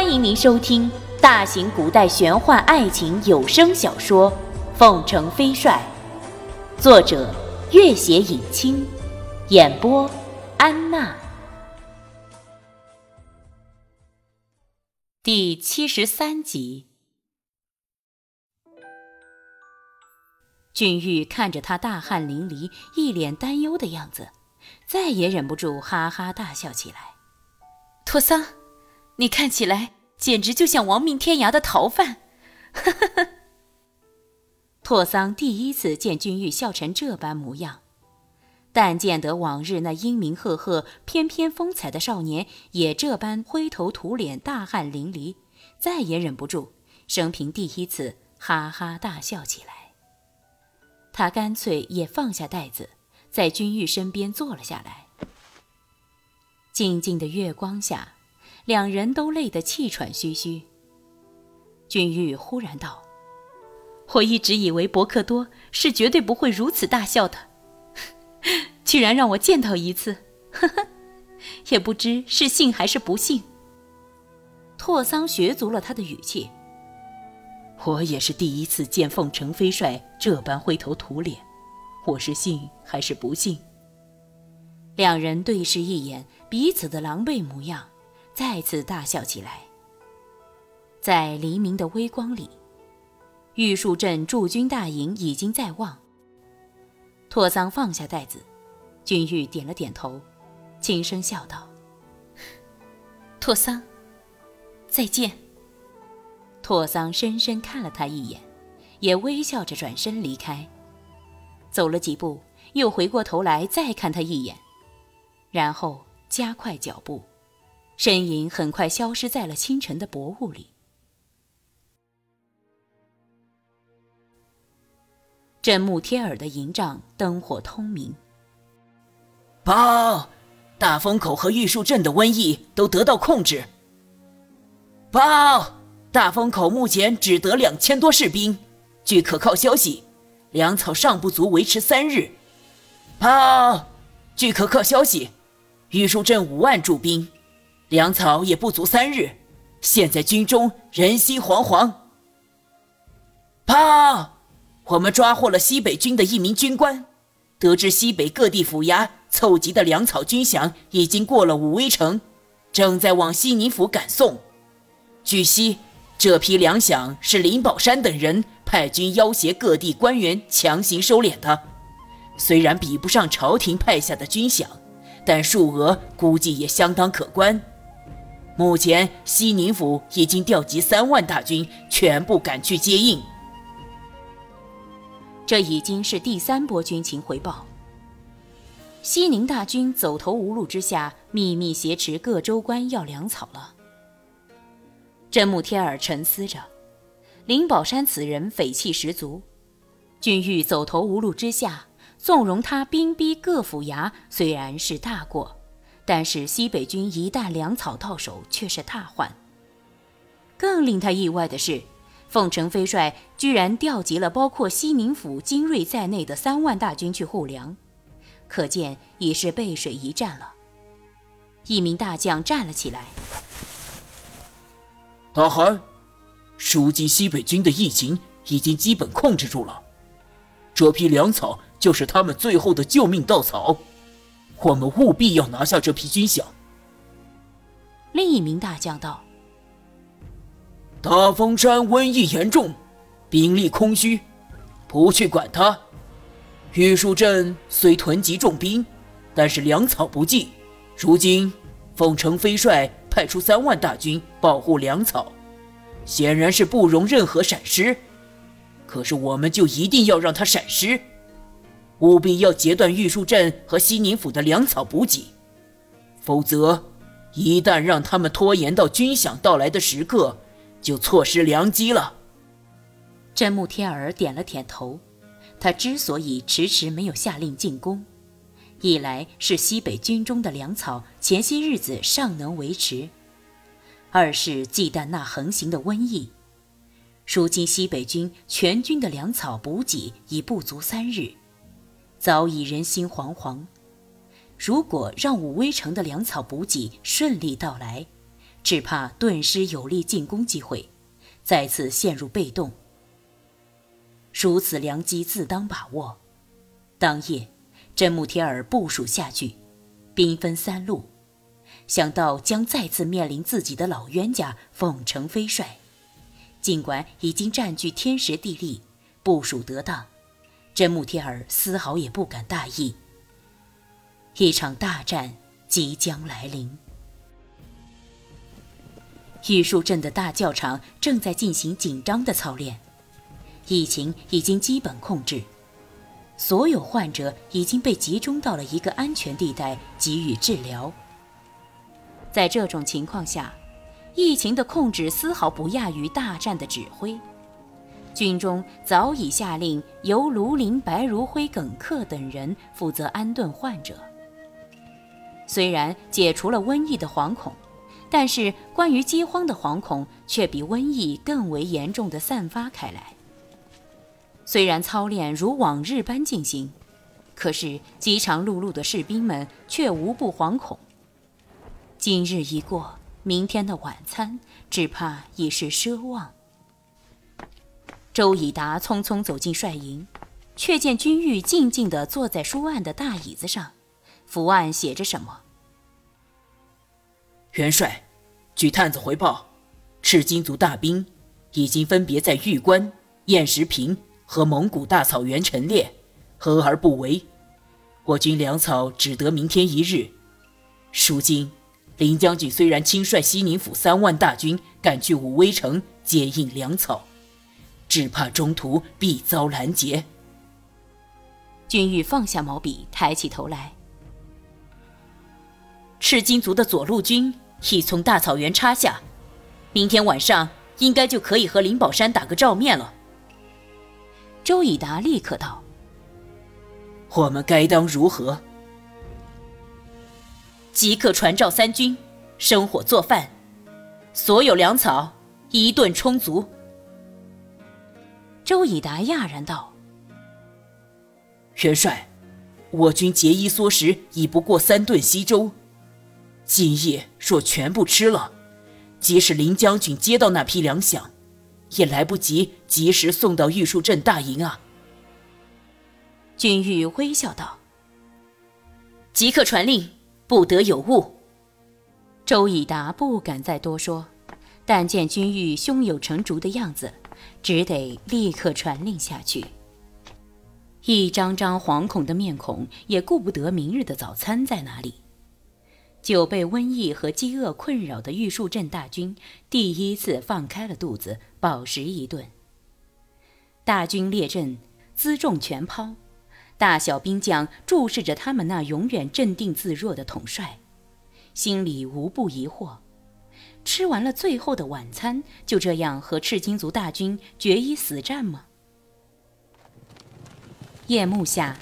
欢迎您收听大型古代玄幻爱情有声小说《凤城飞帅》，作者：月写影清，演播：安娜。第七十三集，俊玉看着他大汗淋漓、一脸担忧的样子，再也忍不住哈哈大笑起来。托桑，你看起来简直就像亡命天涯的逃犯。呵呵呵。拓桑第一次见君玉笑成这般模样，但见得往日那英明赫赫、翩翩风采的少年也这般灰头土脸、大汗淋漓，再也忍不住，生平第一次哈哈大笑起来。他干脆也放下袋子，在君玉身边坐了下来。静静的月光下，两人都累得气喘吁吁。君玉忽然道：“我一直以为伯克多是绝对不会如此大笑的，居然让我见到一次，呵呵，也不知是幸还是不幸。”拓桑学足了他的语气：“我也是第一次见凤城飞帅这般灰头土脸，我是幸还是不幸？”两人对视一眼，彼此的狼狈模样，再次大笑起来。在黎明的微光里，玉树镇驻军大营已经在望。拓桑放下袋子，君玉点了点头，轻声笑道：“拓桑，再见。”拓桑深深看了他一眼，也微笑着转身离开。走了几步，又回过头来再看他一眼。然后加快脚步，身影很快消失在了清晨的薄雾里。镇木贴耳的营帐灯火通明。报，大风口和玉树镇的瘟疫都得到控制。报，大风口目前只得两千多士兵，据可靠消息，粮草尚不足维持三日。报，据可靠消息。玉树镇五万驻兵，粮草也不足三日。现在军中人心惶惶。报，我们抓获了西北军的一名军官，得知西北各地府衙凑集的粮草军饷已经过了武威城，正在往西宁府赶送。据悉，这批粮饷是林宝山等人派军要挟各地官员强行收敛的，虽然比不上朝廷派下的军饷。但数额估计也相当可观。目前西宁府已经调集三万大军，全部赶去接应。这已经是第三波军情回报。西宁大军走投无路之下，秘密挟持各州官要粮草了。真木天儿沉思着，林宝山此人匪气十足，君玉走投无路之下。纵容他兵逼各府衙虽然是大过，但是西北军一旦粮草到手却是大患。更令他意外的是，凤城飞帅居然调集了包括西宁府精锐在内的三万大军去护粮，可见已是背水一战了。一名大将站了起来：“大汗，如今西北军的疫情已经基本控制住了，这批粮草。”就是他们最后的救命稻草，我们务必要拿下这批军饷。另一名大将道：“大风山瘟疫严重，兵力空虚，不去管他。玉树镇虽囤积重兵，但是粮草不济。如今凤城飞帅派出三万大军保护粮草，显然是不容任何闪失。可是我们就一定要让他闪失。”务必要截断玉树镇和西宁府的粮草补给，否则，一旦让他们拖延到军饷到来的时刻，就错失良机了。真木天儿点了点头。他之所以迟迟没有下令进攻，一来是西北军中的粮草前些日子尚能维持，二是忌惮那横行的瘟疫。如今西北军全军的粮草补给已不足三日。早已人心惶惶。如果让武威城的粮草补给顺利到来，只怕顿失有力进攻机会，再次陷入被动。如此良机自当把握。当夜，真木铁尔部署下去，兵分三路，想到将再次面临自己的老冤家凤城飞帅。尽管已经占据天时地利，部署得当，真木贴尔丝毫也不敢大意。一场大战即将来临。玉树镇的大教场正在进行紧张的操练，疫情已经基本控制，所有患者已经被集中到了一个安全地带给予治疗。在这种情况下，疫情的控制丝毫不亚于大战的指挥。军中早已下令由卢林、白如辉、耿克等人负责安顿患者。虽然解除了瘟疫的惶恐。但是，关于饥荒的惶恐却比瘟疫更为严重的散发开来。虽然操练如往日般进行，可是饥肠辘辘的士兵们却无不惶恐。今日一过，明天的晚餐只怕已是奢望。周以达匆匆走进帅营，却见君玉静静地坐在书案的大椅子上，伏案写着什么。元帅，据探子回报，赤金族大兵已经分别在玉关、燕石坪和蒙古大草原陈列，合而不为。我军粮草只得明天一日。如今，林将军虽然亲率西宁府三万大军赶去武威城接应粮草，只怕中途必遭拦截。君玉放下毛笔，抬起头来。赤金族的左路军。已从大草原插下，明天晚上应该就可以和灵宝山打个照面了。周以达立刻道：“我们该当如何？即刻传召三军，生火做饭，所有粮草一顿充足。”周以达讶然道：“元帅，我军节衣缩食已不过三顿稀粥。”今夜若全部吃了，即使林将军接到那批粮饷，也来不及及时送到玉树镇大营啊！君玉微笑道：“即刻传令，不得有误。”周以达不敢再多说，但见君玉胸有成竹的样子，只得立刻传令下去。一张张惶恐的面孔也顾不得明日的早餐在哪里。久被瘟疫和饥饿困扰的玉树镇大军第一次放开了肚子饱食一顿。大军列阵，辎重全抛，大小兵将注视着他们那永远镇定自若的统帅，心里无不疑惑：吃完了最后的晚餐，就这样和赤金族大军决一死战吗？夜幕下。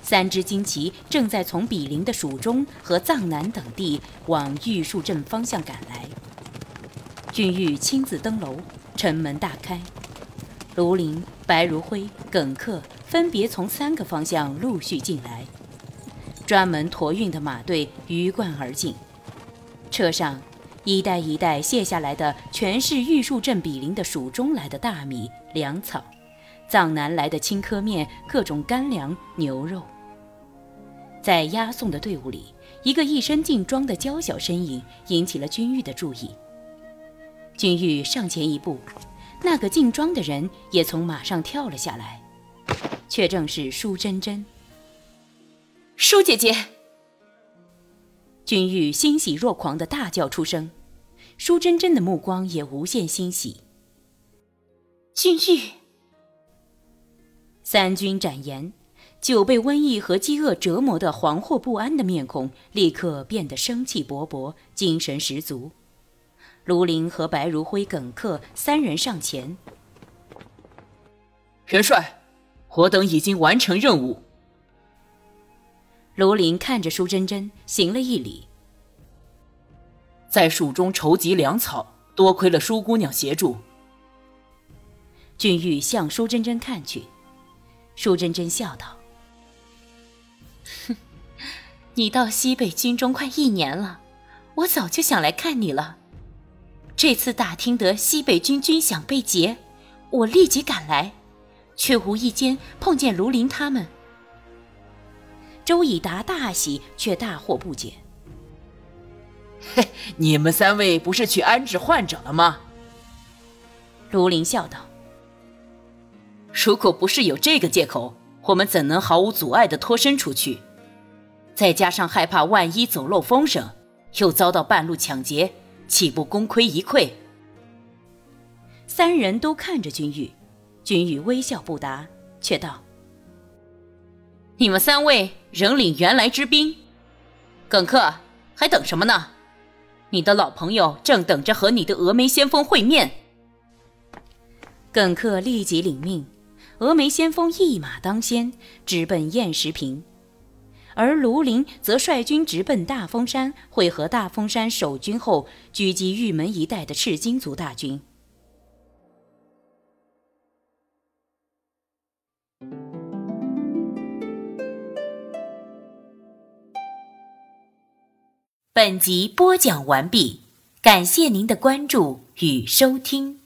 三支旌旗正在从比邻的蜀中和藏南等地往玉树镇方向赶来。君玉亲自登楼，城门大开，卢林、白如辉、耿克分别从三个方向陆续进来。专门驮运的马队鱼贯而进，车上一袋一袋卸下来的全是玉树镇比邻的蜀中来的大米、粮草，藏南来的青稞面、各种干粮、牛肉。在押送的队伍里，一个一身劲装的娇小身影引起了君玉的注意。君玉上前一步，那个劲装的人也从马上跳了下来，却正是舒珍珍。舒姐姐！君玉欣喜若狂的大叫出声，舒珍珍的目光也无限欣喜。君玉，三军展颜。久被瘟疫和饥饿折磨的惶惑不安的面孔，立刻变得生气勃勃，精神十足。卢林和白如辉、耿克三人上前。元帅，我等已经完成任务。卢林看着舒珍珍，行了一礼。在蜀中筹集粮草，多亏了舒姑娘协助。俊玉向舒珍珍看去，舒珍珍笑道。哼，你到西北军中快一年了，我早就想来看你了。这次打听得西北军军饷被劫，我立即赶来，却无意间碰见卢林他们。周以达大喜，却大惑不解。嘿，你们三位不是去安置患者了吗？卢林笑道：“如果不是有这个借口，我们怎能毫无阻碍地脱身出去？再加上害怕万一走漏风声，又遭到半路抢劫，岂不功亏一篑？”三人都看着君玉，君玉微笑不答，却道：“你们三位仍领原来之兵，耿克还等什么呢？你的老朋友正等着和你的峨眉先锋会面。”耿克立即领命，峨眉先锋一马当先，直奔燕石坪；而卢林则率军直奔大峰山，会合大峰山守军后狙击玉门一带的赤金族大军。本集播讲完毕，感谢您的关注与收听。